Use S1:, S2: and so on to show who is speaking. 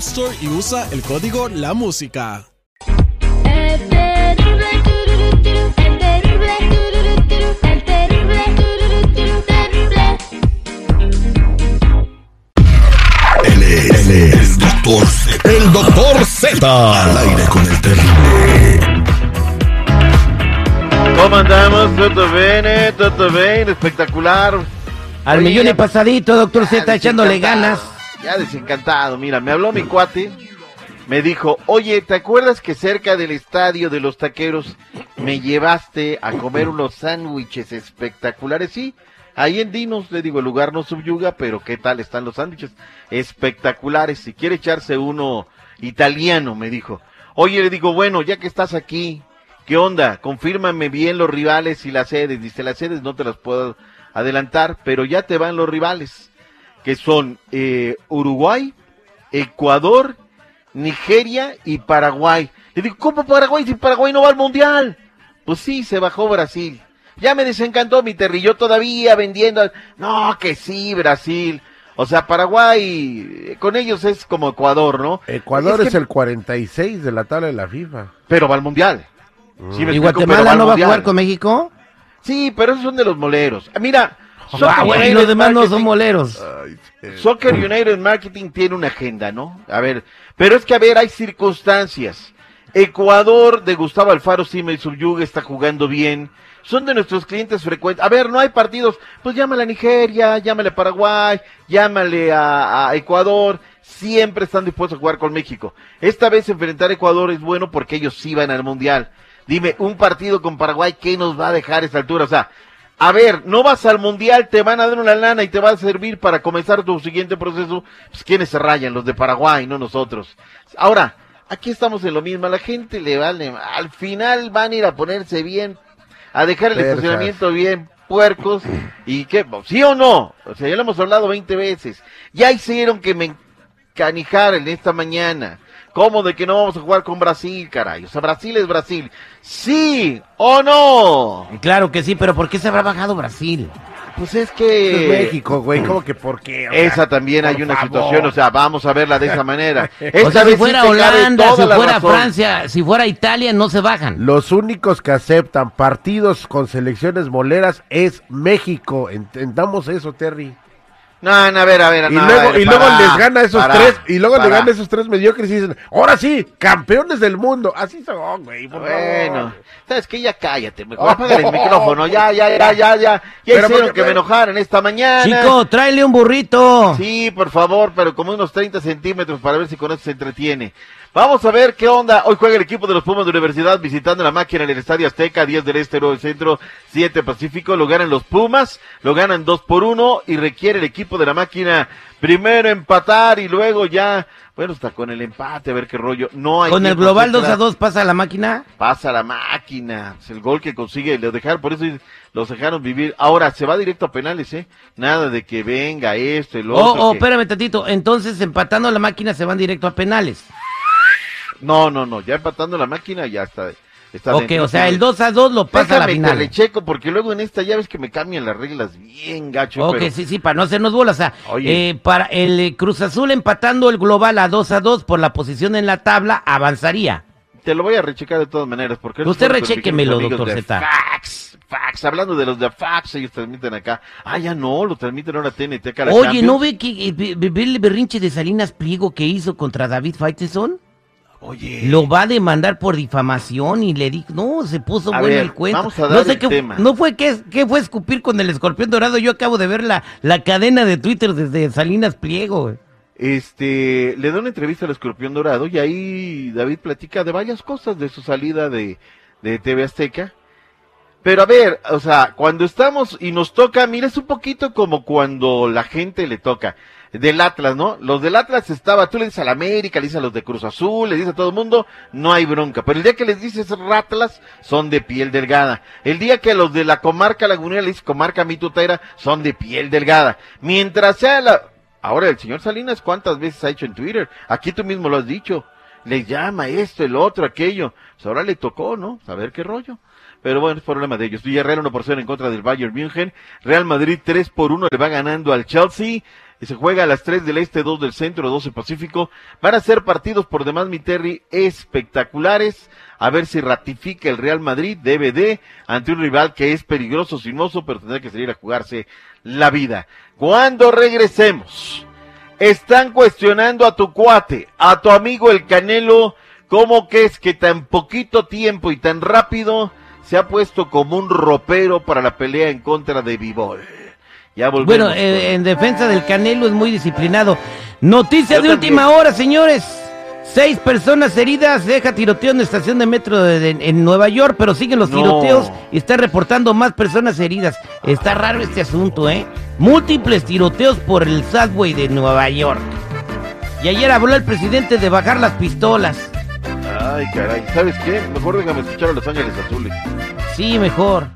S1: Store y usa el código La Música.
S2: Él es, él es el doctor Z. El doctor Z. Al aire con el terrible.
S3: ¿Cómo andamos? ¿Todo bien? ¿Todo bien? Espectacular.
S4: Al
S3: Oye,
S4: millón y pasadito, doctor Z, echándole
S3: desencantado,
S4: ganas.
S3: Ya desencantado. Mira, me habló mi cuate. Me dijo, oye, ¿te acuerdas que cerca del estadio de los taqueros me llevaste a comer unos sándwiches espectaculares? Sí, ahí en Dinos, le digo, el lugar no subyuga, pero ¿qué tal están los sándwiches? Espectaculares. Si quiere echarse uno italiano, me dijo. Oye, le digo, bueno, ya que estás aquí, ¿qué onda? Confírmame bien los rivales y las sedes. Dice, las sedes no te las puedo adelantar, pero ya te van los rivales, que son eh, Uruguay, Ecuador, Nigeria y Paraguay. Le digo, ¿cómo Paraguay si Paraguay no va al Mundial? Pues sí, se bajó Brasil. Ya me desencantó mi terrillo todavía vendiendo. No, que sí, Brasil. O sea, Paraguay, con ellos es como Ecuador, ¿no?
S5: Ecuador es,
S3: que-
S5: el 46 de la tabla de la FIFA.
S3: Pero va al Mundial. Sí, me
S4: ¿Y
S3: explico,
S4: Guatemala
S3: al
S4: no va a jugar con México?
S3: Sí, pero esos son de los moleros. Mira, Soccer
S4: güey,
S3: United
S4: los demás no son
S3: Marketing-
S4: moleros.
S3: Soccer United Marketing tiene una agenda, ¿no? A ver, pero es que a ver, hay circunstancias. Ecuador de Gustavo Alfaro Sima y Subyuga está jugando bien. Son de nuestros clientes frecuentes. A ver, no hay partidos. Pues llámale a Nigeria, llámale a Paraguay, llámale a, a Ecuador. Siempre están dispuestos a jugar con México. Esta vez enfrentar a Ecuador es bueno porque ellos sí van al Mundial. Dime, un partido con Paraguay, ¿qué nos va a dejar a esta altura? O sea, a ver, no vas al mundial, te van a dar una lana y te va a servir para comenzar tu siguiente proceso. Pues quienes se rayan, los de Paraguay, no nosotros. Ahora, aquí estamos en lo mismo, a la gente le vale, al final van a ir a ponerse bien, a dejar el estacionamiento bien puercos y qué, sí o no, o sea, ya lo hemos hablado 20 veces. Ya hicieron que me encanijaran esta mañana. ¿Cómo de que no vamos a jugar con Brasil, caray? O sea, Brasil es Brasil. ¿Sí o no?
S4: Claro que sí, pero ¿por qué se habrá bajado Brasil?
S3: Pues es
S5: Es
S3: que
S5: México, güey, ¿cómo que por qué? O sea,
S3: esa también hay una
S5: favor.
S3: situación, o sea, vamos a verla de esa manera.
S4: o
S3: Esta
S4: sea,
S3: vez
S4: si fuera Holanda, si fuera
S3: razón.
S4: Francia, si fuera Italia, no se bajan.
S5: Los únicos que aceptan partidos con selecciones moleras es México. Entendamos eso, Terry.
S3: No, no, a ver, a ver,
S5: Y
S3: no, a
S5: luego,
S3: ver,
S5: y luego
S3: pará,
S5: les gana esos tres, y luego
S3: pará.
S5: le gana esos tres mediocres y dicen, ahora sí, campeones del mundo. Así son, güey, por
S3: Bueno,
S5: favor.
S3: sabes que ya cállate, mejor apaga el micrófono, ya, ya, ya, ya, ya. Ya
S5: Pero
S3: hicieron
S5: porque-
S3: que me enojaran esta mañana.
S4: Chico, tráele un burrito.
S3: Sí, por favor, pero como unos 30 centímetros para ver si con eso se entretiene. Vamos a ver qué onda. Hoy juega el equipo de los Pumas de Universidad visitando la máquina en el Estadio Azteca, 10 del Este, 9 del Centro, 7 Pacífico. Lo ganan los Pumas, lo ganan 2 por 1 y requiere el equipo de la máquina primero empatar y luego ya, bueno, está con el empate, a ver qué rollo. No hay
S4: Con el global 2
S3: extra.
S4: a 2 pasa la máquina.
S3: Pasa la máquina, es el gol que consigue, lo dejaron, por eso los dejaron vivir. Ahora se va directo a penales, ¿eh? Nada de que venga esto, el otro.
S4: Oh, oh,
S3: que-
S4: espérame tantito. Entonces, empatando la máquina, se van directo a penales.
S3: No, no, no, ya empatando la máquina ya está. está
S4: ok,
S3: dentro.
S4: o sea, el 2 a 2 lo pasa a la final.
S3: le checo, porque luego en esta ya ves que me cambian las reglas bien gacho.
S4: Ok,
S3: pero-
S4: sí, sí, para no hacernos bolas. O sea,
S3: Oye.
S4: eh, para el eh, Cruz Azul empatando el global a 2 a 2 por la posición en la tabla, avanzaría.
S3: Te lo voy a rechecar de todas maneras, porque...
S4: Usted
S3: amigos
S4: doctor Zeta.
S3: Fax, Fax, hablando de los de Fax, ellos transmiten acá. Ah, ya no, lo transmiten ahora TNT acá.
S4: Oye. ¿no ve que eh, el berrinche de Salinas Pliego que hizo contra David Faitelson?
S3: Oye.
S4: Lo va a demandar por difamación y le dijo, no, se puso
S3: A
S4: bueno
S3: ver,
S4: el cuento.
S3: vamos a
S4: no
S3: dar
S4: sé
S3: el
S4: qué,
S3: tema.
S4: no fue que, qué fue escupir con el escorpión dorado. Yo acabo de ver la, la cadena de Twitter desde Salinas Pliego.
S3: Este, le da una entrevista al Escorpión Dorado y ahí David platica de varias cosas de su salida de, de TV Azteca. Pero a ver, o sea, cuando estamos y nos toca, mira, es un poquito como cuando la gente le toca. Del Atlas, ¿no? Los del Atlas estaba, tú le dices a la América, le dices a los de Cruz Azul, le dices a todo el mundo, no hay bronca. Pero el día que les dices Ratlas, son de piel delgada. El día que los de la comarca lagunera le dices comarca mitutera, son de piel delgada. Mientras sea la, Ahora, el señor Salinas, ¿cuántas veces ha hecho en Twitter? Aquí tú mismo lo has dicho. Le llama esto, el otro, aquello. Pues ahora le tocó, ¿no? Saber qué rollo. Pero bueno, es problema de ellos. Villarreal 1 por 0 en contra del Bayern München. Real Madrid 3 por 1 le va ganando al Chelsea. Y se juega a las 3 del este, 2 del centro, 12 Pacífico. Van a ser partidos por demás, mi Terry, espectaculares. A ver si ratifica el Real Madrid, DVD, ante un rival que es peligroso, sinuoso, pero tendrá que salir a jugarse la vida. Cuando regresemos, están cuestionando a tu cuate, a tu amigo el Canelo, cómo que es que tan poquito tiempo y tan rápido se ha puesto como un ropero para la pelea en contra de Bivol. Ya volvemos.
S4: Bueno, eh, en defensa del Canelo es muy disciplinado. Noticia
S3: Yo
S4: de
S3: también.
S4: última hora, señores. Seis personas heridas, deja tiroteo en la estación de metro de- de- en Nueva York, pero siguen los
S3: No.
S4: tiroteos y está reportando más personas heridas. Está raro este asunto, ¿eh? Múltiples tiroteos por el subway de Nueva York. Y ayer habló el presidente de bajar las pistolas.
S3: Ay, caray. ¿Sabes qué? Mejor déjame escuchar a Los Ángeles Azules.
S4: Sí, mejor.